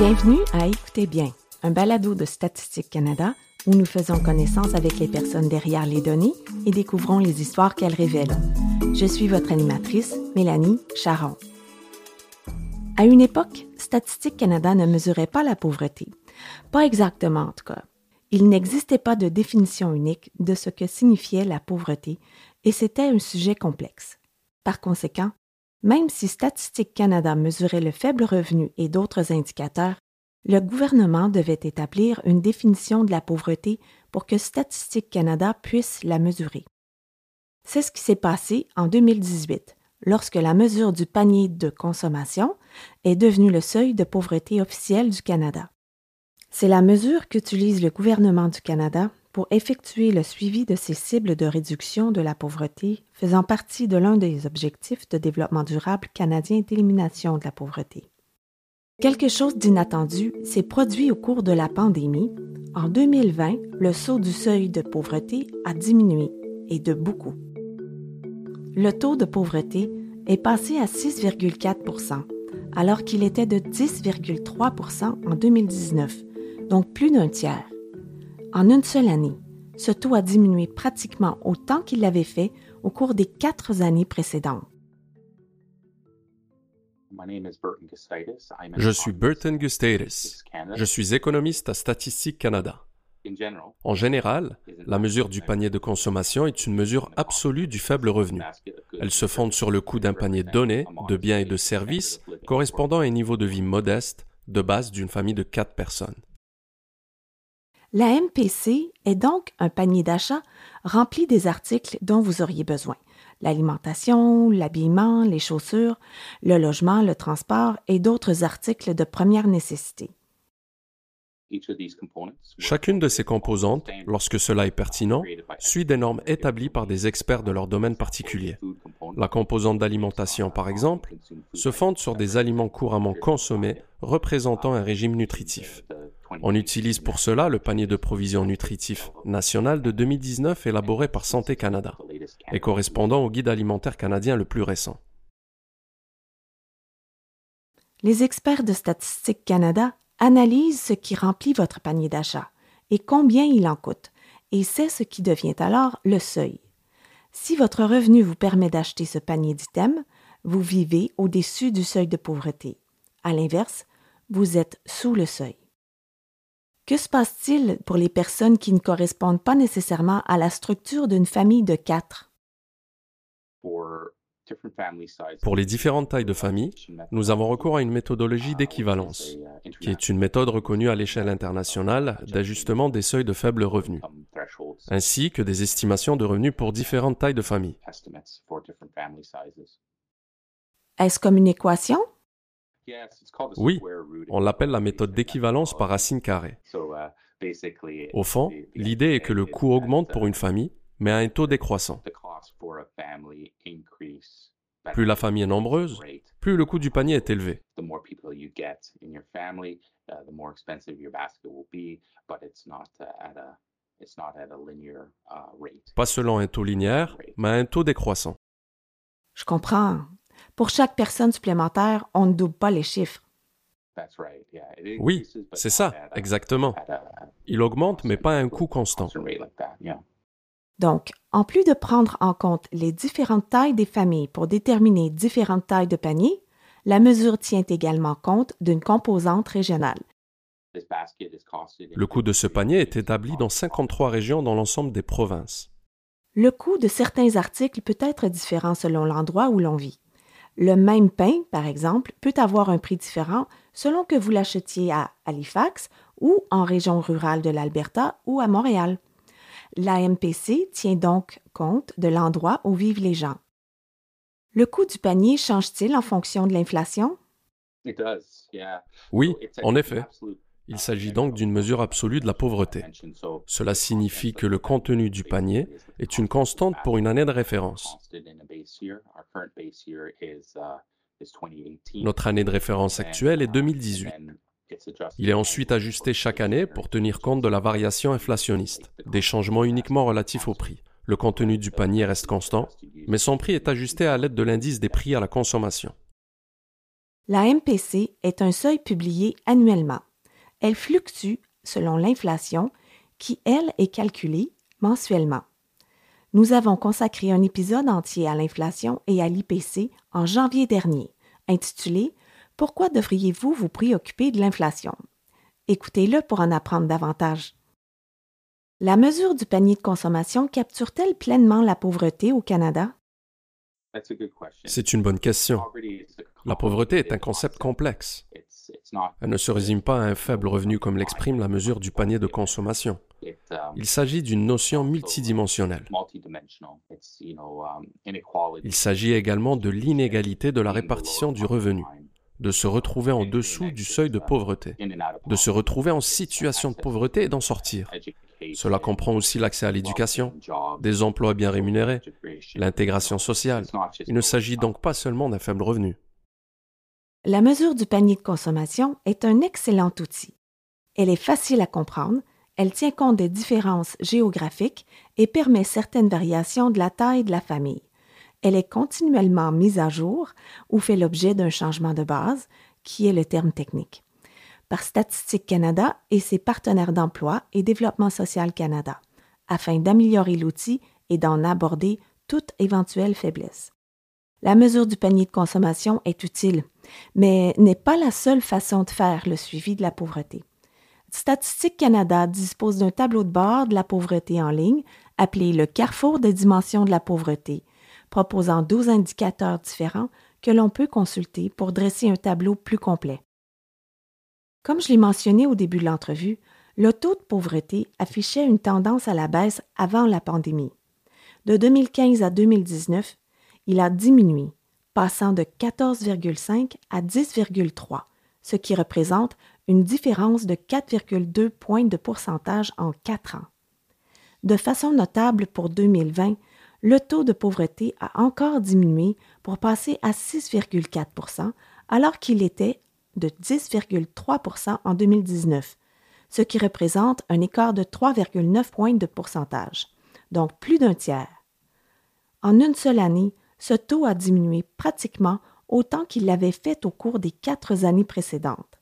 Bienvenue à Écoutez bien, un balado de Statistique Canada où nous faisons connaissance avec les personnes derrière les données et découvrons les histoires qu'elles révèlent. Je suis votre animatrice, Mélanie Charon. À une époque, Statistique Canada ne mesurait pas la pauvreté. Pas exactement en tout cas. Il n'existait pas de définition unique de ce que signifiait la pauvreté et c'était un sujet complexe. Par conséquent, même si Statistique Canada mesurait le faible revenu et d'autres indicateurs, le gouvernement devait établir une définition de la pauvreté pour que Statistique Canada puisse la mesurer. C'est ce qui s'est passé en 2018, lorsque la mesure du panier de consommation est devenue le seuil de pauvreté officiel du Canada. C'est la mesure qu'utilise le gouvernement du Canada pour effectuer le suivi de ces cibles de réduction de la pauvreté faisant partie de l'un des objectifs de développement durable canadien d'élimination de la pauvreté. Quelque chose d'inattendu s'est produit au cours de la pandémie. En 2020, le saut du seuil de pauvreté a diminué, et de beaucoup. Le taux de pauvreté est passé à 6,4 alors qu'il était de 10,3 en 2019, donc plus d'un tiers. En une seule année, ce taux a diminué pratiquement autant qu'il l'avait fait au cours des quatre années précédentes. Je suis Burton Gustatis. Je suis économiste à Statistique Canada. En général, la mesure du panier de consommation est une mesure absolue du faible revenu. Elle se fonde sur le coût d'un panier donné de biens et de services correspondant à un niveau de vie modeste de base d'une famille de quatre personnes. La MPC est donc un panier d'achat rempli des articles dont vous auriez besoin. L'alimentation, l'habillement, les chaussures, le logement, le transport et d'autres articles de première nécessité. Chacune de ces composantes, lorsque cela est pertinent, suit des normes établies par des experts de leur domaine particulier. La composante d'alimentation, par exemple, se fonde sur des aliments couramment consommés représentant un régime nutritif. On utilise pour cela le panier de provisions nutritif national de 2019 élaboré par Santé Canada et correspondant au guide alimentaire canadien le plus récent. Les experts de Statistique Canada analysent ce qui remplit votre panier d'achat et combien il en coûte, et c'est ce qui devient alors le seuil. Si votre revenu vous permet d'acheter ce panier d'items, vous vivez au-dessus du seuil de pauvreté. À l'inverse, vous êtes sous le seuil. Que se passe-t-il pour les personnes qui ne correspondent pas nécessairement à la structure d'une famille de quatre? Pour les différentes tailles de famille, nous avons recours à une méthodologie d'équivalence, qui est une méthode reconnue à l'échelle internationale d'ajustement des seuils de faible revenu, ainsi que des estimations de revenus pour différentes tailles de famille. Est-ce comme une équation? Oui, on l'appelle la méthode d'équivalence par racine carrée. Au fond, l'idée est que le coût augmente pour une famille, mais à un taux décroissant. Plus la famille est nombreuse, plus le coût du panier est élevé. Pas selon un taux linéaire, mais à un taux décroissant. Je comprends. Pour chaque personne supplémentaire, on ne double pas les chiffres. Oui, c'est ça, exactement. Il augmente, mais pas à un coût constant. Donc, en plus de prendre en compte les différentes tailles des familles pour déterminer différentes tailles de panier, la mesure tient également compte d'une composante régionale. Le coût de ce panier est établi dans 53 régions dans l'ensemble des provinces. Le coût de certains articles peut être différent selon l'endroit où l'on vit. Le même pain, par exemple, peut avoir un prix différent selon que vous l'achetiez à Halifax ou en région rurale de l'Alberta ou à Montréal. L'AMPC tient donc compte de l'endroit où vivent les gens. Le coût du panier change-t-il en fonction de l'inflation? Oui, en effet. Il s'agit donc d'une mesure absolue de la pauvreté. Cela signifie que le contenu du panier est une constante pour une année de référence. Notre année de référence actuelle est 2018. Il est ensuite ajusté chaque année pour tenir compte de la variation inflationniste, des changements uniquement relatifs au prix. Le contenu du panier reste constant, mais son prix est ajusté à l'aide de l'indice des prix à la consommation. La MPC est un seuil publié annuellement. Elle fluctue selon l'inflation qui, elle, est calculée mensuellement. Nous avons consacré un épisode entier à l'inflation et à l'IPC en janvier dernier, intitulé Pourquoi devriez-vous vous préoccuper de l'inflation Écoutez-le pour en apprendre davantage. La mesure du panier de consommation capture-t-elle pleinement la pauvreté au Canada? C'est une bonne question. La pauvreté est un concept complexe. Elle ne se résume pas à un faible revenu comme l'exprime la mesure du panier de consommation. Il s'agit d'une notion multidimensionnelle. Il s'agit également de l'inégalité de la répartition du revenu, de se retrouver en dessous du seuil de pauvreté, de se retrouver en situation de pauvreté et d'en sortir. Cela comprend aussi l'accès à l'éducation, des emplois bien rémunérés, l'intégration sociale. Il ne s'agit donc pas seulement d'un faible revenu. La mesure du panier de consommation est un excellent outil. Elle est facile à comprendre, elle tient compte des différences géographiques et permet certaines variations de la taille de la famille. Elle est continuellement mise à jour ou fait l'objet d'un changement de base, qui est le terme technique, par Statistique Canada et ses partenaires d'emploi et Développement social Canada, afin d'améliorer l'outil et d'en aborder toute éventuelle faiblesse. La mesure du panier de consommation est utile, mais n'est pas la seule façon de faire le suivi de la pauvreté. Statistique Canada dispose d'un tableau de bord de la pauvreté en ligne appelé le Carrefour des dimensions de la pauvreté, proposant 12 indicateurs différents que l'on peut consulter pour dresser un tableau plus complet. Comme je l'ai mentionné au début de l'entrevue, le taux de pauvreté affichait une tendance à la baisse avant la pandémie. De 2015 à 2019, il a diminué, passant de 14,5 à 10,3, ce qui représente une différence de 4,2 points de pourcentage en quatre ans. De façon notable pour 2020, le taux de pauvreté a encore diminué pour passer à 6,4% alors qu'il était de 10,3% en 2019, ce qui représente un écart de 3,9 points de pourcentage, donc plus d'un tiers. En une seule année, ce taux a diminué pratiquement autant qu'il l'avait fait au cours des quatre années précédentes.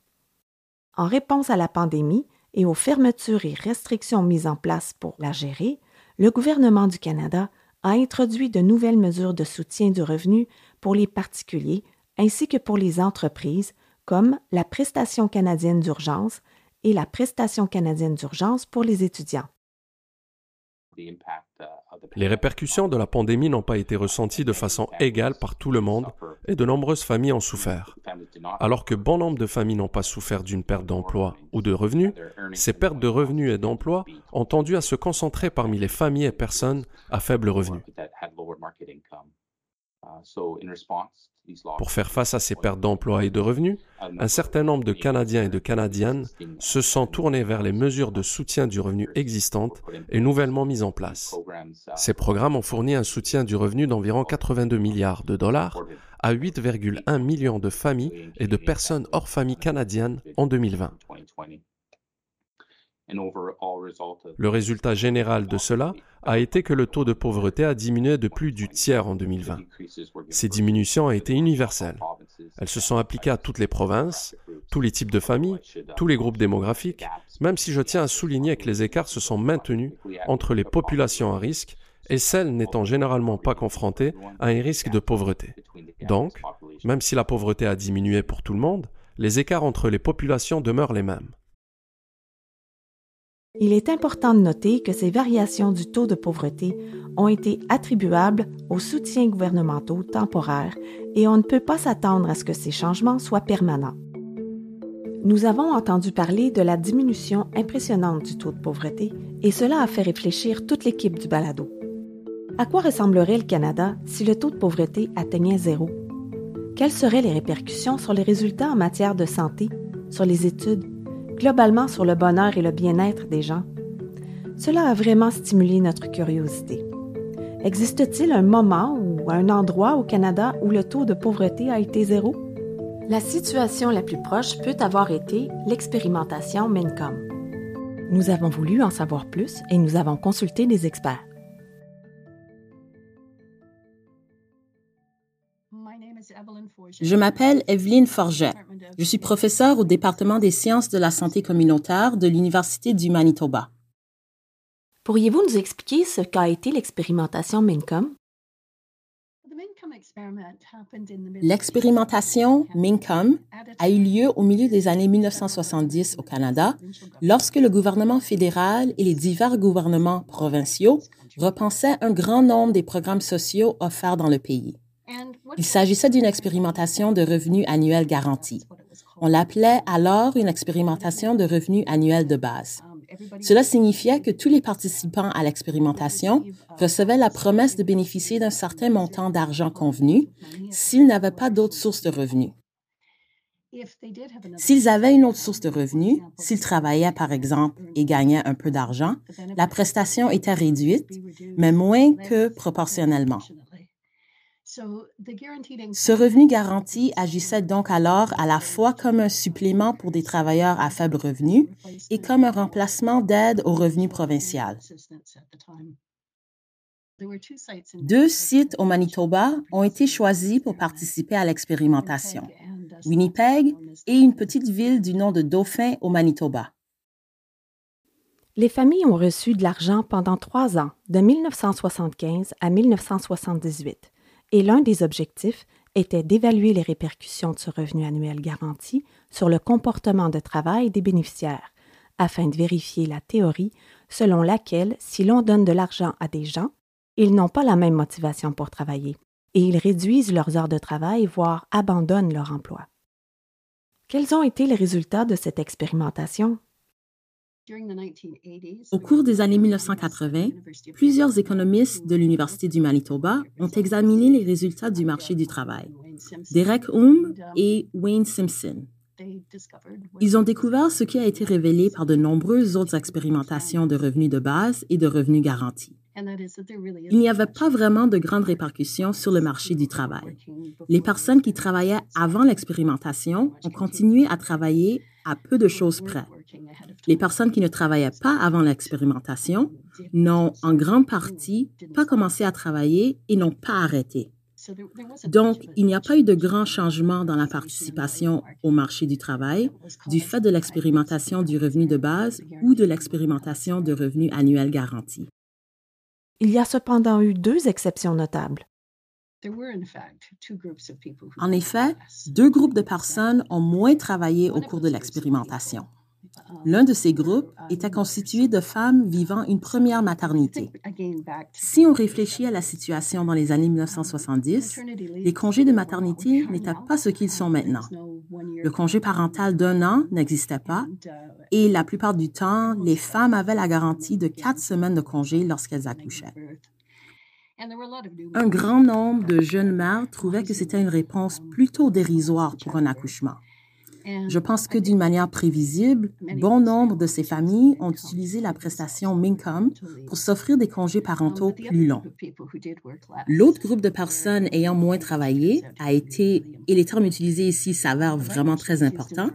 En réponse à la pandémie et aux fermetures et restrictions mises en place pour la gérer, le gouvernement du Canada a introduit de nouvelles mesures de soutien du revenu pour les particuliers ainsi que pour les entreprises, comme la prestation canadienne d'urgence et la prestation canadienne d'urgence pour les étudiants. Les répercussions de la pandémie n'ont pas été ressenties de façon égale par tout le monde et de nombreuses familles ont souffert. Alors que bon nombre de familles n'ont pas souffert d'une perte d'emploi ou de revenus, ces pertes de revenus et d'emploi ont tendu à se concentrer parmi les familles et personnes à faible revenu. Pour faire face à ces pertes d'emploi et de revenus, un certain nombre de Canadiens et de Canadiennes se sont tournés vers les mesures de soutien du revenu existantes et nouvellement mises en place. Ces programmes ont fourni un soutien du revenu d'environ 82 milliards de dollars à 8,1 millions de familles et de personnes hors famille canadiennes en 2020. Le résultat général de cela a été que le taux de pauvreté a diminué de plus du tiers en 2020. Ces diminutions ont été universelles. Elles se sont appliquées à toutes les provinces, tous les types de familles, tous les groupes démographiques, même si je tiens à souligner que les écarts se sont maintenus entre les populations à risque et celles n'étant généralement pas confrontées à un risque de pauvreté. Donc, même si la pauvreté a diminué pour tout le monde, les écarts entre les populations demeurent les mêmes. Il est important de noter que ces variations du taux de pauvreté ont été attribuables aux soutiens gouvernementaux temporaires et on ne peut pas s'attendre à ce que ces changements soient permanents. Nous avons entendu parler de la diminution impressionnante du taux de pauvreté et cela a fait réfléchir toute l'équipe du balado. À quoi ressemblerait le Canada si le taux de pauvreté atteignait zéro? Quelles seraient les répercussions sur les résultats en matière de santé, sur les études globalement sur le bonheur et le bien-être des gens. Cela a vraiment stimulé notre curiosité. Existe-t-il un moment ou un endroit au Canada où le taux de pauvreté a été zéro? La situation la plus proche peut avoir été l'expérimentation Mincom. Nous avons voulu en savoir plus et nous avons consulté des experts. Je m'appelle Evelyne Forget. Je suis professeure au département des sciences de la santé communautaire de l'Université du Manitoba. Pourriez-vous nous expliquer ce qu'a été l'expérimentation MINCOM? L'expérimentation MINCOM a eu lieu au milieu des années 1970 au Canada, lorsque le gouvernement fédéral et les divers gouvernements provinciaux repensaient un grand nombre des programmes sociaux offerts dans le pays. Il s'agissait d'une expérimentation de revenus annuels garantis. On l'appelait alors une expérimentation de revenus annuels de base. Cela signifiait que tous les participants à l'expérimentation recevaient la promesse de bénéficier d'un certain montant d'argent convenu s'ils n'avaient pas d'autres sources de revenus. S'ils avaient une autre source de revenus, s'ils travaillaient par exemple et gagnaient un peu d'argent, la prestation était réduite, mais moins que proportionnellement. Ce revenu garanti agissait donc alors à la fois comme un supplément pour des travailleurs à faible revenu et comme un remplacement d'aide au revenu provincial. Deux sites au Manitoba ont été choisis pour participer à l'expérimentation, Winnipeg et une petite ville du nom de Dauphin au Manitoba. Les familles ont reçu de l'argent pendant trois ans, de 1975 à 1978 et l'un des objectifs était d'évaluer les répercussions de ce revenu annuel garanti sur le comportement de travail des bénéficiaires, afin de vérifier la théorie selon laquelle si l'on donne de l'argent à des gens, ils n'ont pas la même motivation pour travailler et ils réduisent leurs heures de travail, voire abandonnent leur emploi. Quels ont été les résultats de cette expérimentation? Au cours des années 1980, plusieurs économistes de l'Université du Manitoba ont examiné les résultats du marché du travail. Derek Hume et Wayne Simpson. Ils ont découvert ce qui a été révélé par de nombreuses autres expérimentations de revenus de base et de revenus garantis. Il n'y avait pas vraiment de grandes répercussions sur le marché du travail. Les personnes qui travaillaient avant l'expérimentation ont continué à travailler à peu de choses près. Les personnes qui ne travaillaient pas avant l'expérimentation n'ont en grande partie pas commencé à travailler et n'ont pas arrêté. Donc, il n'y a pas eu de grand changement dans la participation au marché du travail du fait de l'expérimentation du revenu de base ou de l'expérimentation de revenus annuels garantis. Il y a cependant eu deux exceptions notables. En effet, deux groupes de personnes ont moins travaillé au cours de l'expérimentation. L'un de ces groupes était constitué de femmes vivant une première maternité. Si on réfléchit à la situation dans les années 1970, les congés de maternité n'étaient pas ce qu'ils sont maintenant. Le congé parental d'un an n'existait pas et la plupart du temps, les femmes avaient la garantie de quatre semaines de congé lorsqu'elles accouchaient. Un grand nombre de jeunes mères trouvaient que c'était une réponse plutôt dérisoire pour un accouchement. Je pense que d'une manière prévisible, bon nombre de ces familles ont utilisé la prestation Mincom pour s'offrir des congés parentaux plus longs. L'autre groupe de personnes ayant moins travaillé a été, et les termes utilisés ici s'avèrent vraiment très importants,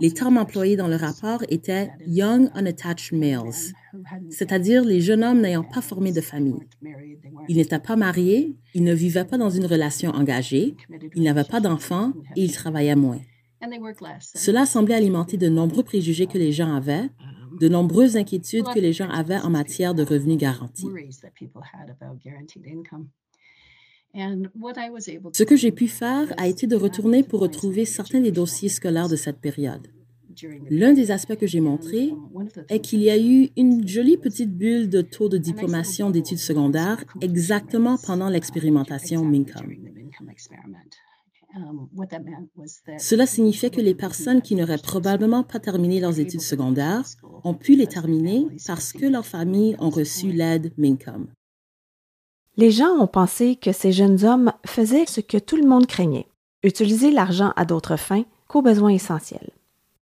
les termes employés dans le rapport étaient Young Unattached Males, c'est-à-dire les jeunes hommes n'ayant pas formé de famille. Ils n'étaient pas mariés, ils ne vivaient pas dans une relation engagée, ils n'avaient pas d'enfants et ils travaillaient moins. Cela semblait alimenter de nombreux préjugés que les gens avaient, de nombreuses inquiétudes que les gens avaient en matière de revenus garantis. Ce que j'ai pu faire a été de retourner pour retrouver certains des dossiers scolaires de cette période. L'un des aspects que j'ai montré est qu'il y a eu une jolie petite bulle de taux de diplomation d'études secondaires exactement pendant l'expérimentation Mincom. Um, Cela signifiait que les personnes qui n'auraient probablement pas terminé leurs études secondaires ont pu les terminer parce que leurs familles ont reçu l'aide Mincom. Les gens ont pensé que ces jeunes hommes faisaient ce que tout le monde craignait, utiliser l'argent à d'autres fins qu'aux besoins essentiels.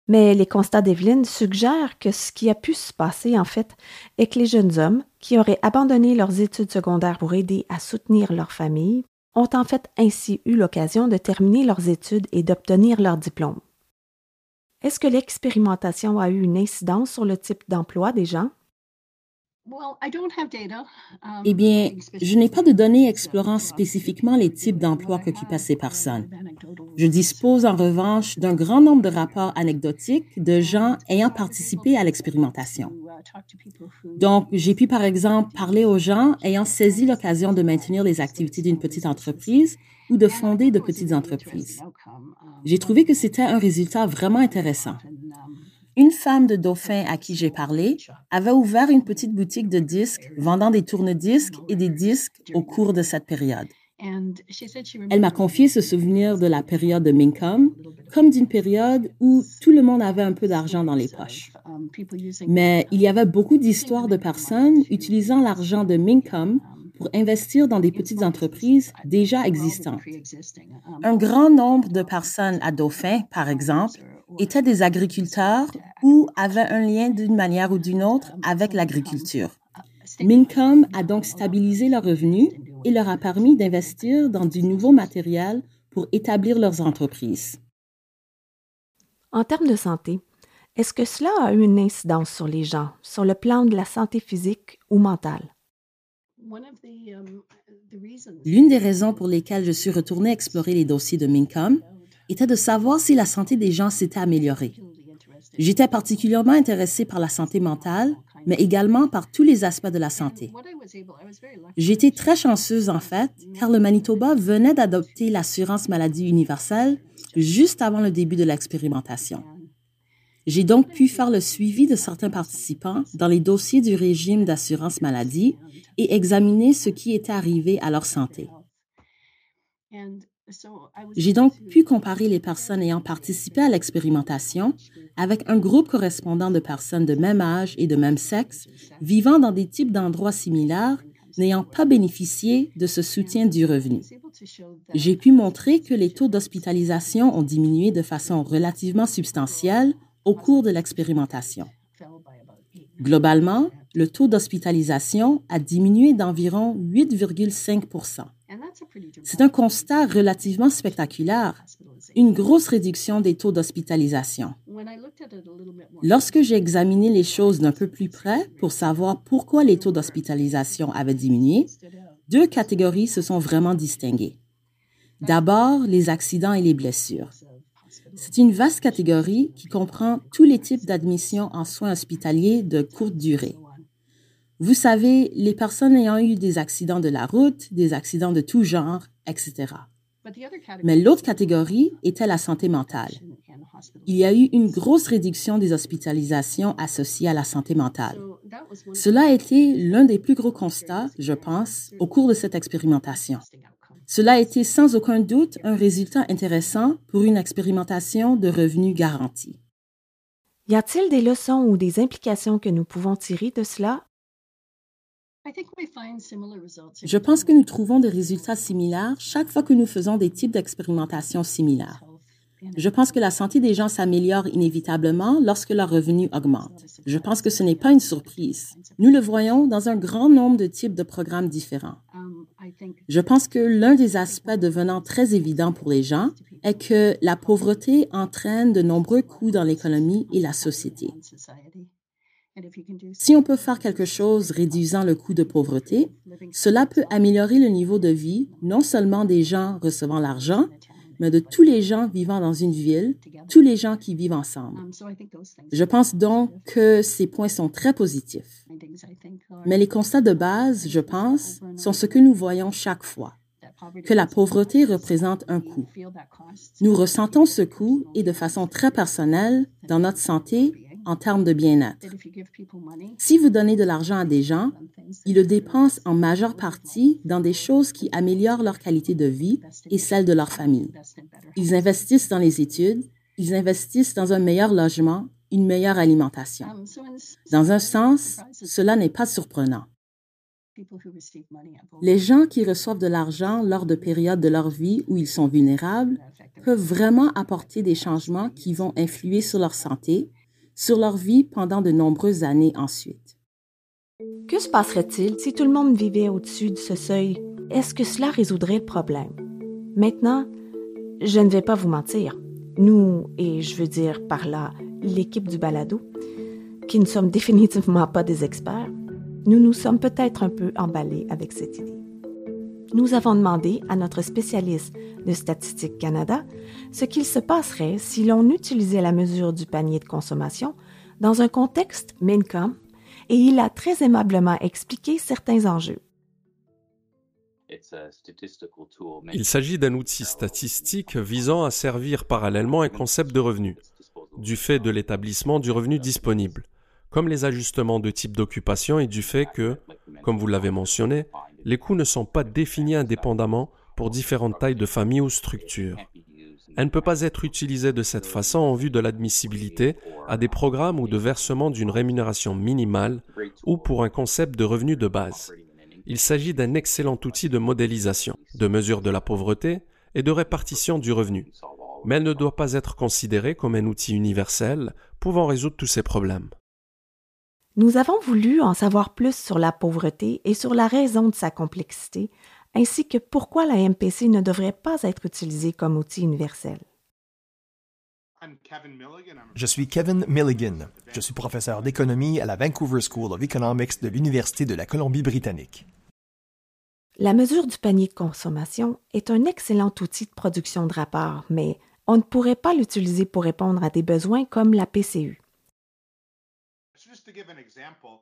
Mais les constats d'Evelyne suggèrent que ce qui a pu se passer, en fait, est que les jeunes hommes, qui auraient abandonné leurs études secondaires pour aider à soutenir leur famille, ont en fait ainsi eu l'occasion de terminer leurs études et d'obtenir leur diplôme. Est-ce que l'expérimentation a eu une incidence sur le type d'emploi des gens? Eh bien, je n'ai pas de données explorant spécifiquement les types d'emplois qu'occupent ces personnes. Je dispose en revanche d'un grand nombre de rapports anecdotiques de gens ayant participé à l'expérimentation. Donc, j'ai pu par exemple parler aux gens ayant saisi l'occasion de maintenir les activités d'une petite entreprise ou de fonder de petites entreprises. J'ai trouvé que c'était un résultat vraiment intéressant. Une femme de Dauphin à qui j'ai parlé avait ouvert une petite boutique de disques vendant des tourne-disques et des disques au cours de cette période. Elle m'a confié ce souvenir de la période de Minkum comme d'une période où tout le monde avait un peu d'argent dans les poches. Mais il y avait beaucoup d'histoires de personnes utilisant l'argent de Minkum pour investir dans des petites entreprises déjà existantes. Un grand nombre de personnes à Dauphin, par exemple, étaient des agriculteurs ou avaient un lien d'une manière ou d'une autre avec l'agriculture. Mincom a donc stabilisé leurs revenus et leur a permis d'investir dans du nouveau matériel pour établir leurs entreprises. En termes de santé, est-ce que cela a eu une incidence sur les gens, sur le plan de la santé physique ou mentale? L'une des raisons pour lesquelles je suis retournée explorer les dossiers de Mincom était de savoir si la santé des gens s'était améliorée. J'étais particulièrement intéressée par la santé mentale, mais également par tous les aspects de la santé. J'étais très chanceuse en fait, car le Manitoba venait d'adopter l'assurance maladie universelle juste avant le début de l'expérimentation. J'ai donc pu faire le suivi de certains participants dans les dossiers du régime d'assurance maladie et examiner ce qui était arrivé à leur santé. J'ai donc pu comparer les personnes ayant participé à l'expérimentation avec un groupe correspondant de personnes de même âge et de même sexe vivant dans des types d'endroits similaires n'ayant pas bénéficié de ce soutien du revenu. J'ai pu montrer que les taux d'hospitalisation ont diminué de façon relativement substantielle au cours de l'expérimentation. Globalement, le taux d'hospitalisation a diminué d'environ 8,5 c'est un constat relativement spectaculaire, une grosse réduction des taux d'hospitalisation. Lorsque j'ai examiné les choses d'un peu plus près pour savoir pourquoi les taux d'hospitalisation avaient diminué, deux catégories se sont vraiment distinguées. D'abord, les accidents et les blessures. C'est une vaste catégorie qui comprend tous les types d'admissions en soins hospitaliers de courte durée. Vous savez, les personnes ayant eu des accidents de la route, des accidents de tout genre, etc. Mais l'autre catégorie était la santé mentale. Il y a eu une grosse réduction des hospitalisations associées à la santé mentale. Cela a été l'un des plus gros constats, je pense, au cours de cette expérimentation. Cela a été sans aucun doute un résultat intéressant pour une expérimentation de revenus garantis. Y a-t-il des leçons ou des implications que nous pouvons tirer de cela? Je pense que nous trouvons des résultats similaires chaque fois que nous faisons des types d'expérimentations similaires. Je pense que la santé des gens s'améliore inévitablement lorsque leurs revenus augmentent. Je pense que ce n'est pas une surprise. Nous le voyons dans un grand nombre de types de programmes différents. Um, Je pense que l'un des aspects devenant très évident pour les gens est que la pauvreté entraîne de nombreux coûts dans l'économie et la société. Si on peut faire quelque chose réduisant le coût de pauvreté, cela peut améliorer le niveau de vie non seulement des gens recevant l'argent, mais de tous les gens vivant dans une ville, tous les gens qui vivent ensemble. Je pense donc que ces points sont très positifs. Mais les constats de base, je pense, sont ce que nous voyons chaque fois, que la pauvreté représente un coût. Nous ressentons ce coût et de façon très personnelle dans notre santé en termes de bien-être. Si vous donnez de l'argent à des gens, ils le dépensent en majeure partie dans des choses qui améliorent leur qualité de vie et celle de leur famille. Ils investissent dans les études, ils investissent dans un meilleur logement, une meilleure alimentation. Dans un sens, cela n'est pas surprenant. Les gens qui reçoivent de l'argent lors de périodes de leur vie où ils sont vulnérables peuvent vraiment apporter des changements qui vont influer sur leur santé, sur leur vie pendant de nombreuses années ensuite. Que se passerait-il si tout le monde vivait au-dessus de ce seuil? Est-ce que cela résoudrait le problème? Maintenant, je ne vais pas vous mentir. Nous, et je veux dire par là l'équipe du balado, qui ne sommes définitivement pas des experts, nous nous sommes peut-être un peu emballés avec cette idée. Nous avons demandé à notre spécialiste de Statistique Canada ce qu'il se passerait si l'on utilisait la mesure du panier de consommation dans un contexte MINCOM et il a très aimablement expliqué certains enjeux. Il s'agit d'un outil statistique visant à servir parallèlement un concept de revenu, du fait de l'établissement du revenu disponible, comme les ajustements de type d'occupation et du fait que, comme vous l'avez mentionné, les coûts ne sont pas définis indépendamment pour différentes tailles de familles ou structures. Elle ne peut pas être utilisée de cette façon en vue de l'admissibilité à des programmes ou de versement d'une rémunération minimale ou pour un concept de revenu de base. Il s'agit d'un excellent outil de modélisation, de mesure de la pauvreté et de répartition du revenu, mais elle ne doit pas être considérée comme un outil universel pouvant résoudre tous ces problèmes. Nous avons voulu en savoir plus sur la pauvreté et sur la raison de sa complexité ainsi que pourquoi la MPC ne devrait pas être utilisée comme outil universel. Je suis Kevin Milligan. Je suis professeur d'économie à la Vancouver School of Economics de l'Université de la Colombie-Britannique. La mesure du panier de consommation est un excellent outil de production de rapports, mais on ne pourrait pas l'utiliser pour répondre à des besoins comme la PCU.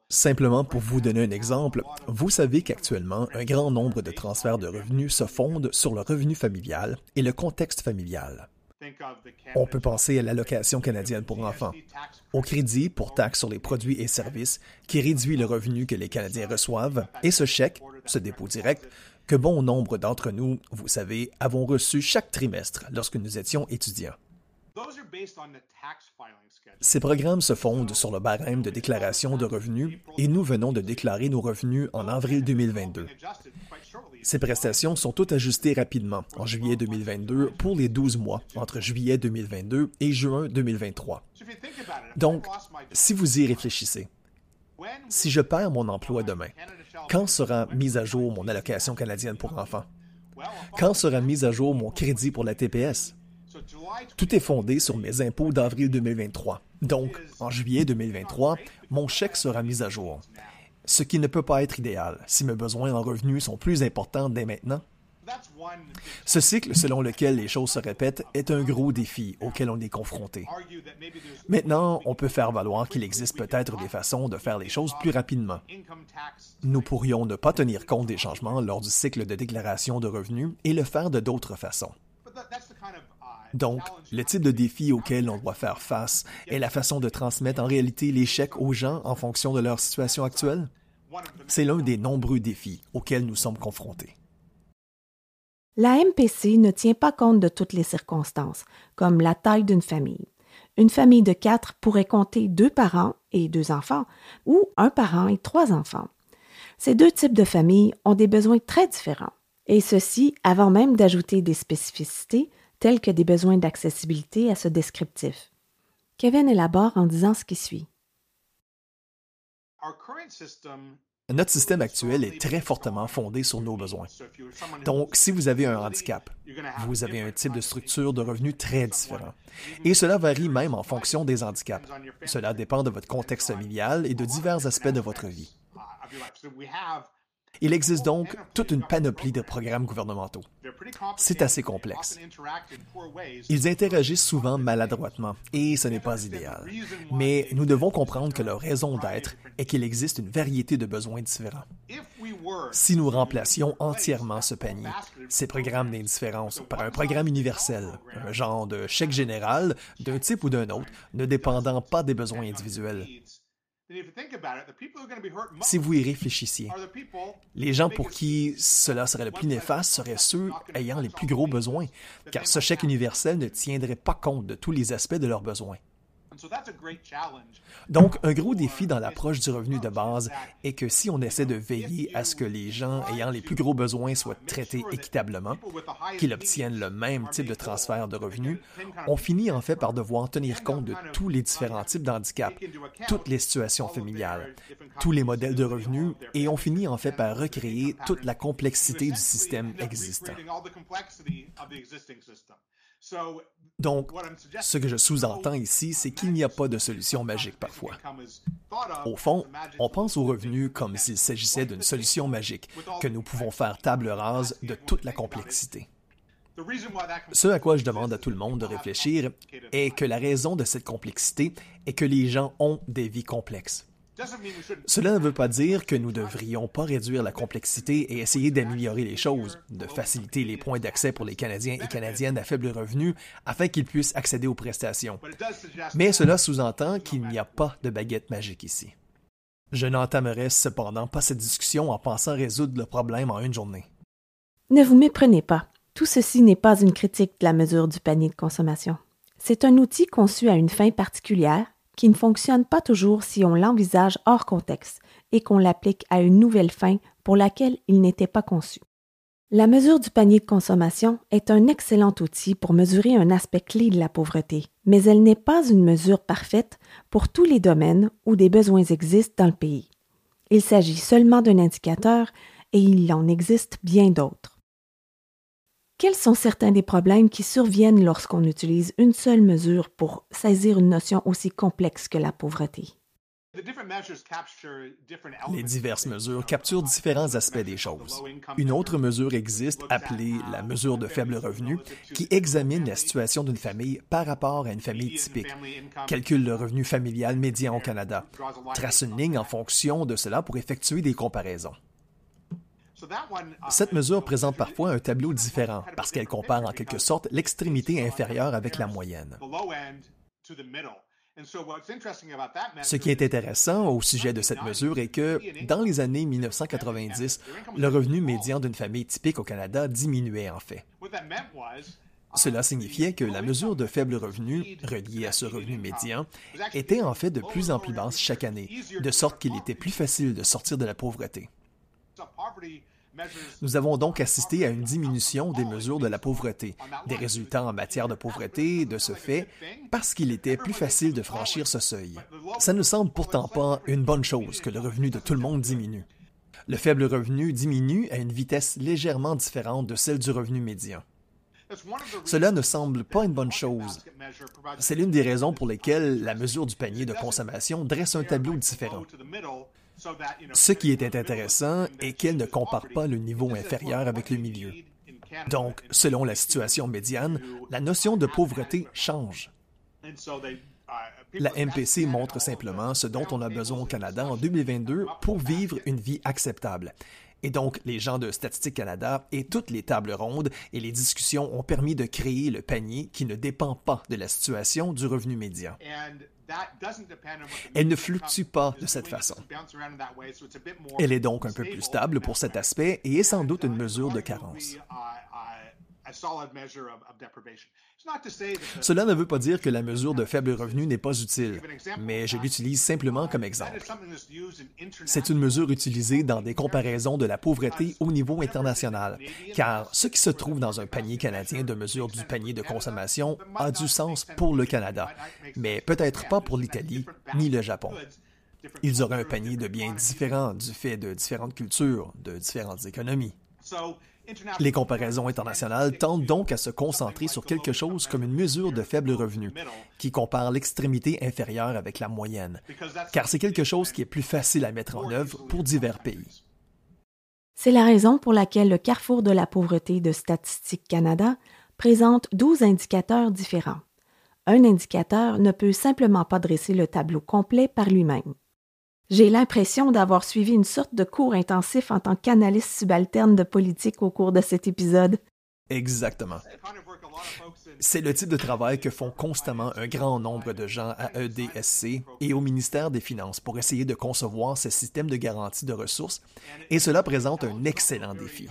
Simplement pour vous donner un exemple, vous savez qu'actuellement, un grand nombre de transferts de revenus se fondent sur le revenu familial et le contexte familial. On peut penser à l'allocation canadienne pour enfants, au crédit pour taxes sur les produits et services qui réduit le revenu que les Canadiens reçoivent, et ce chèque, ce dépôt direct, que bon nombre d'entre nous, vous savez, avons reçu chaque trimestre lorsque nous étions étudiants. Ces programmes se fondent sur le barème de déclaration de revenus et nous venons de déclarer nos revenus en avril 2022. Ces prestations sont toutes ajustées rapidement en juillet 2022 pour les 12 mois entre juillet 2022 et juin 2023. Donc, si vous y réfléchissez, si je perds mon emploi demain, quand sera mise à jour mon allocation canadienne pour enfants? Quand sera mise à jour mon crédit pour la TPS? Tout est fondé sur mes impôts d'avril 2023. Donc, en juillet 2023, mon chèque sera mis à jour. Ce qui ne peut pas être idéal si mes besoins en revenus sont plus importants dès maintenant. Ce cycle selon lequel les choses se répètent est un gros défi auquel on est confronté. Maintenant, on peut faire valoir qu'il existe peut-être des façons de faire les choses plus rapidement. Nous pourrions ne pas tenir compte des changements lors du cycle de déclaration de revenus et le faire de d'autres façons. Donc, le type de défi auquel on doit faire face est la façon de transmettre en réalité chèques aux gens en fonction de leur situation actuelle? C'est l'un des nombreux défis auxquels nous sommes confrontés. La MPC ne tient pas compte de toutes les circonstances, comme la taille d'une famille. Une famille de quatre pourrait compter deux parents et deux enfants, ou un parent et trois enfants. Ces deux types de familles ont des besoins très différents, et ceci avant même d'ajouter des spécificités tels que des besoins d'accessibilité à ce descriptif. Kevin élabore en disant ce qui suit. Notre système actuel est très fortement fondé sur nos besoins. Donc, si vous avez un handicap, vous avez un type de structure de revenus très différent. Et cela varie même en fonction des handicaps. Cela dépend de votre contexte familial et de divers aspects de votre vie. Il existe donc toute une panoplie de programmes gouvernementaux. C'est assez complexe. Ils interagissent souvent maladroitement et ce n'est pas idéal. Mais nous devons comprendre que leur raison d'être est qu'il existe une variété de besoins différents. Si nous remplacions entièrement ce panier, ces programmes d'indifférence, par un programme universel, un genre de chèque général d'un type ou d'un autre, ne dépendant pas des besoins individuels, si vous y réfléchissiez, les gens pour qui cela serait le plus néfaste seraient ceux ayant les plus gros besoins, car ce chèque universel ne tiendrait pas compte de tous les aspects de leurs besoins. Donc, un gros défi dans l'approche du revenu de base est que si on essaie de veiller à ce que les gens ayant les plus gros besoins soient traités équitablement, qu'ils obtiennent le même type de transfert de revenus, on finit en fait par devoir tenir compte de tous les différents types d'handicap, toutes les situations familiales, tous les modèles de revenus, et on finit en fait par recréer toute la complexité du système existant. Donc, ce que je sous-entends ici, c'est qu'il n'y a pas de solution magique parfois. Au fond, on pense aux revenus comme s'il s'agissait d'une solution magique, que nous pouvons faire table rase de toute la complexité. Ce à quoi je demande à tout le monde de réfléchir est que la raison de cette complexité est que les gens ont des vies complexes. Cela ne veut pas dire que nous ne devrions pas réduire la complexité et essayer d'améliorer les choses, de faciliter les points d'accès pour les Canadiens et Canadiennes à faible revenu afin qu'ils puissent accéder aux prestations. Mais cela sous-entend qu'il n'y a pas de baguette magique ici. Je n'entamerai cependant pas cette discussion en pensant résoudre le problème en une journée. Ne vous méprenez pas. Tout ceci n'est pas une critique de la mesure du panier de consommation. C'est un outil conçu à une fin particulière qui ne fonctionne pas toujours si on l'envisage hors contexte et qu'on l'applique à une nouvelle fin pour laquelle il n'était pas conçu. La mesure du panier de consommation est un excellent outil pour mesurer un aspect clé de la pauvreté, mais elle n'est pas une mesure parfaite pour tous les domaines où des besoins existent dans le pays. Il s'agit seulement d'un indicateur et il en existe bien d'autres. Quels sont certains des problèmes qui surviennent lorsqu'on utilise une seule mesure pour saisir une notion aussi complexe que la pauvreté? Les diverses mesures capturent différents aspects des choses. Une autre mesure existe appelée la mesure de faible revenu qui examine la situation d'une famille par rapport à une famille typique, calcule le revenu familial médian au Canada, trace une ligne en fonction de cela pour effectuer des comparaisons. Cette mesure présente parfois un tableau différent parce qu'elle compare en quelque sorte l'extrémité inférieure avec la moyenne. Ce qui est intéressant au sujet de cette mesure est que, dans les années 1990, le revenu médian d'une famille typique au Canada diminuait en fait. Cela signifiait que la mesure de faible revenu, reliée à ce revenu médian, était en fait de plus en plus basse chaque année, de sorte qu'il était plus facile de sortir de la pauvreté. Nous avons donc assisté à une diminution des mesures de la pauvreté, des résultats en matière de pauvreté de ce fait, parce qu'il était plus facile de franchir ce seuil. Ça ne semble pourtant pas une bonne chose que le revenu de tout le monde diminue. Le faible revenu diminue à une vitesse légèrement différente de celle du revenu médian. Cela ne semble pas une bonne chose. C'est l'une des raisons pour lesquelles la mesure du panier de consommation dresse un tableau différent. Ce qui était intéressant est qu'elle ne compare pas le niveau inférieur avec le milieu. Donc, selon la situation médiane, la notion de pauvreté change. La MPC montre simplement ce dont on a besoin au Canada en 2022 pour vivre une vie acceptable. Et donc, les gens de Statistique Canada et toutes les tables rondes et les discussions ont permis de créer le panier qui ne dépend pas de la situation du revenu médian. Elle ne fluctue pas de cette façon. Elle est donc un peu plus stable pour cet aspect et est sans doute une mesure de carence. Cela ne veut pas dire que la mesure de faible revenu n'est pas utile, mais je l'utilise simplement comme exemple. C'est une mesure utilisée dans des comparaisons de la pauvreté au niveau international, car ce qui se trouve dans un panier canadien de mesure du panier de consommation a du sens pour le Canada, mais peut-être pas pour l'Italie ni le Japon. Ils auraient un panier de biens différents du fait de différentes cultures, de différentes économies. Les comparaisons internationales tentent donc à se concentrer sur quelque chose comme une mesure de faible revenu, qui compare l'extrémité inférieure avec la moyenne, car c'est quelque chose qui est plus facile à mettre en œuvre pour divers pays. C'est la raison pour laquelle le Carrefour de la pauvreté de Statistique Canada présente 12 indicateurs différents. Un indicateur ne peut simplement pas dresser le tableau complet par lui-même. J'ai l'impression d'avoir suivi une sorte de cours intensif en tant qu'analyste subalterne de politique au cours de cet épisode. Exactement. C'est le type de travail que font constamment un grand nombre de gens à EDSC et au ministère des Finances pour essayer de concevoir ce système de garantie de ressources, et cela présente un excellent défi.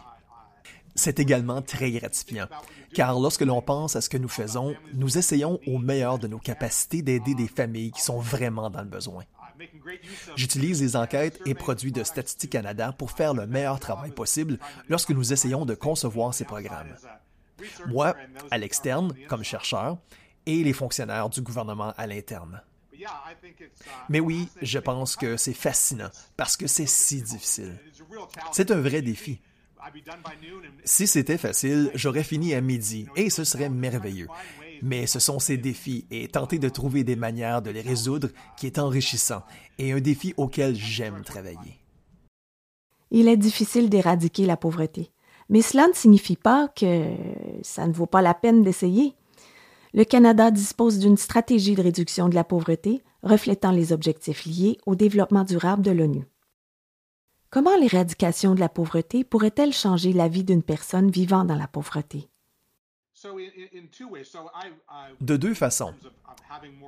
C'est également très gratifiant, car lorsque l'on pense à ce que nous faisons, nous essayons au meilleur de nos capacités d'aider des familles qui sont vraiment dans le besoin. J'utilise les enquêtes et produits de Statistique Canada pour faire le meilleur travail possible lorsque nous essayons de concevoir ces programmes. Moi, à l'externe, comme chercheur, et les fonctionnaires du gouvernement à l'interne. Mais oui, je pense que c'est fascinant parce que c'est si difficile. C'est un vrai défi. Si c'était facile, j'aurais fini à midi et ce serait merveilleux. Mais ce sont ces défis et tenter de trouver des manières de les résoudre qui est enrichissant et un défi auquel j'aime travailler. Il est difficile d'éradiquer la pauvreté, mais cela ne signifie pas que ça ne vaut pas la peine d'essayer. Le Canada dispose d'une stratégie de réduction de la pauvreté reflétant les objectifs liés au développement durable de l'ONU. Comment l'éradication de la pauvreté pourrait-elle changer la vie d'une personne vivant dans la pauvreté? De deux façons.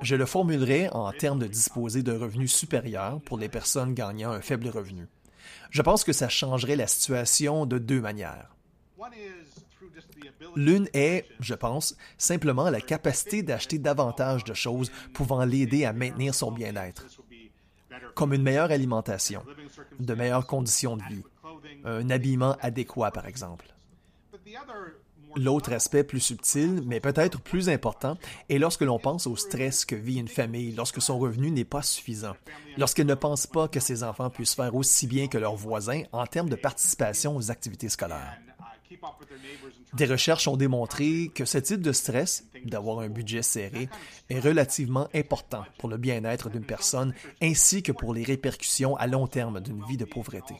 Je le formulerai en termes de disposer d'un revenu supérieur pour les personnes gagnant un faible revenu. Je pense que ça changerait la situation de deux manières. L'une est, je pense, simplement la capacité d'acheter davantage de choses pouvant l'aider à maintenir son bien-être, comme une meilleure alimentation, de meilleures conditions de vie, un habillement adéquat par exemple. L'autre aspect plus subtil, mais peut-être plus important, est lorsque l'on pense au stress que vit une famille lorsque son revenu n'est pas suffisant, lorsqu'elle ne pense pas que ses enfants puissent faire aussi bien que leurs voisins en termes de participation aux activités scolaires. Des recherches ont démontré que ce type de stress, d'avoir un budget serré, est relativement important pour le bien-être d'une personne ainsi que pour les répercussions à long terme d'une vie de pauvreté.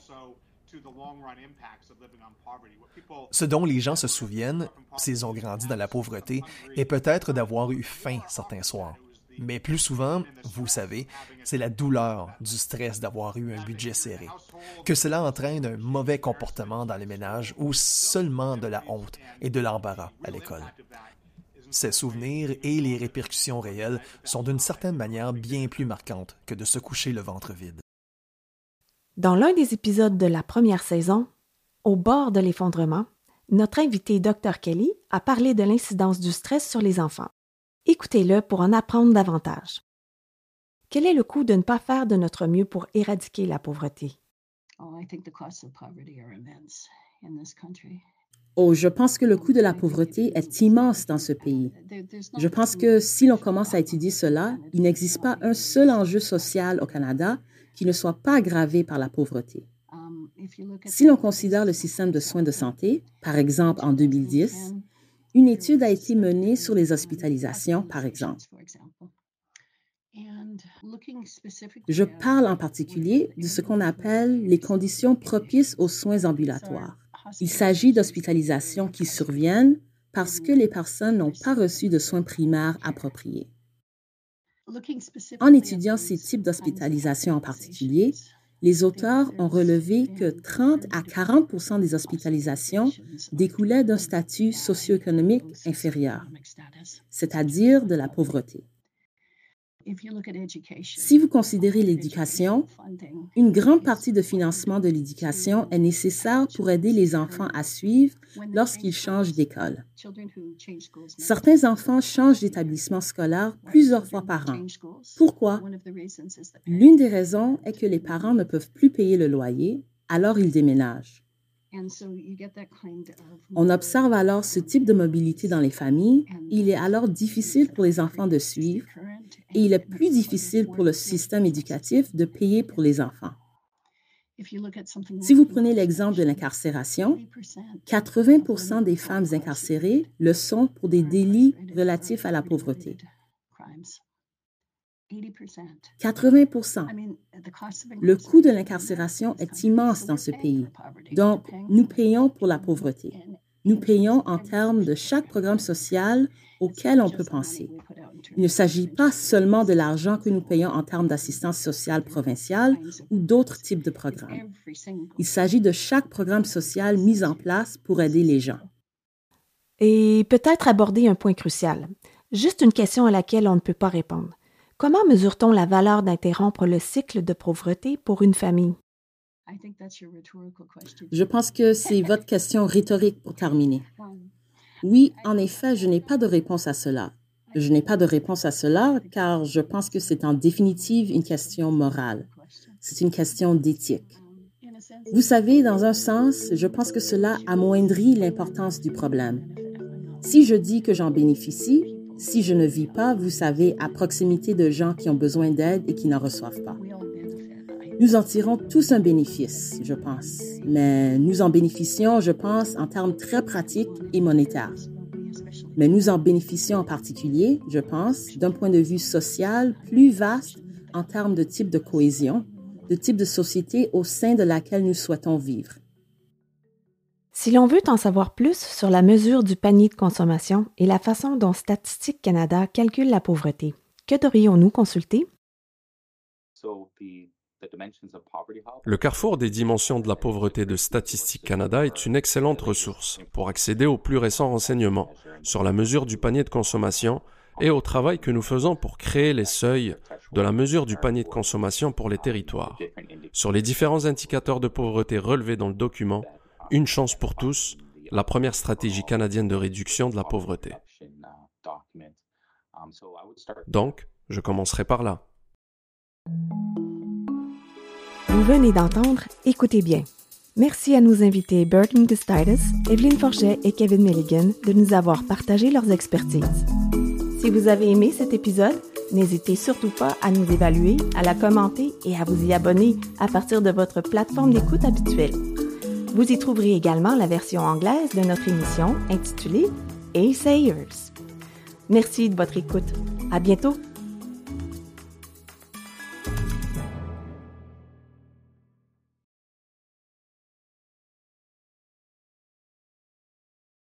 Ce dont les gens se souviennent, s'ils ont grandi dans la pauvreté, est peut-être d'avoir eu faim certains soirs. Mais plus souvent, vous savez, c'est la douleur du stress d'avoir eu un budget serré. Que cela entraîne un mauvais comportement dans les ménages ou seulement de la honte et de l'embarras à l'école. Ces souvenirs et les répercussions réelles sont d'une certaine manière bien plus marquantes que de se coucher le ventre vide. Dans l'un des épisodes de la première saison, au bord de l'effondrement, notre invité Dr Kelly a parlé de l'incidence du stress sur les enfants. Écoutez-le pour en apprendre davantage. Quel est le coût de ne pas faire de notre mieux pour éradiquer la pauvreté? Oh, je pense que le coût de la pauvreté est immense dans ce pays. Je pense que si l'on commence à étudier cela, il n'existe pas un seul enjeu social au Canada qui ne soit pas aggravé par la pauvreté. Si l'on considère le système de soins de santé, par exemple en 2010, une étude a été menée sur les hospitalisations, par exemple. Je parle en particulier de ce qu'on appelle les conditions propices aux soins ambulatoires. Il s'agit d'hospitalisations qui surviennent parce que les personnes n'ont pas reçu de soins primaires appropriés. En étudiant ces types d'hospitalisation en particulier, les auteurs ont relevé que 30 à 40% des hospitalisations découlaient d'un statut socio-économique inférieur, c'est-à-dire de la pauvreté. Si vous considérez l'éducation, une grande partie de financement de l'éducation est nécessaire pour aider les enfants à suivre lorsqu'ils changent d'école. Certains enfants changent d'établissement scolaire plusieurs fois par an. Pourquoi? L'une des raisons est que les parents ne peuvent plus payer le loyer, alors ils déménagent. On observe alors ce type de mobilité dans les familles. Il est alors difficile pour les enfants de suivre et il est plus difficile pour le système éducatif de payer pour les enfants. Si vous prenez l'exemple de l'incarcération, 80% des femmes incarcérées le sont pour des délits relatifs à la pauvreté. 80% Le coût de l'incarcération est immense dans ce pays. Donc, nous payons pour la pauvreté. Nous payons en termes de chaque programme social auquel on peut penser. Il ne s'agit pas seulement de l'argent que nous payons en termes d'assistance sociale provinciale ou d'autres types de programmes. Il s'agit de chaque programme social mis en place pour aider les gens. Et peut-être aborder un point crucial, juste une question à laquelle on ne peut pas répondre. Comment mesure-t-on la valeur d'interrompre le cycle de pauvreté pour une famille? Je pense que c'est votre question rhétorique pour terminer. Oui, en effet, je n'ai pas de réponse à cela. Je n'ai pas de réponse à cela car je pense que c'est en définitive une question morale. C'est une question d'éthique. Vous savez, dans un sens, je pense que cela amoindrit l'importance du problème. Si je dis que j'en bénéficie, si je ne vis pas, vous savez, à proximité de gens qui ont besoin d'aide et qui n'en reçoivent pas. Nous en tirons tous un bénéfice, je pense, mais nous en bénéficions, je pense, en termes très pratiques et monétaires. Mais nous en bénéficions en particulier, je pense, d'un point de vue social plus vaste en termes de type de cohésion, de type de société au sein de laquelle nous souhaitons vivre. Si l'on veut en savoir plus sur la mesure du panier de consommation et la façon dont Statistique Canada calcule la pauvreté, que devrions-nous consulter? Le carrefour des dimensions de la pauvreté de Statistique Canada est une excellente ressource pour accéder aux plus récents renseignements sur la mesure du panier de consommation et au travail que nous faisons pour créer les seuils de la mesure du panier de consommation pour les territoires. Sur les différents indicateurs de pauvreté relevés dans le document, Une chance pour tous, la première stratégie canadienne de réduction de la pauvreté. Donc, je commencerai par là. Vous venez d'entendre Écoutez bien. Merci à nos invités Burton Gustitis, Evelyne Forget et Kevin Milligan de nous avoir partagé leurs expertises. Si vous avez aimé cet épisode, n'hésitez surtout pas à nous évaluer, à la commenter et à vous y abonner à partir de votre plateforme d'écoute habituelle. Vous y trouverez également la version anglaise de notre émission intitulée Assayers. Merci de votre écoute. À bientôt!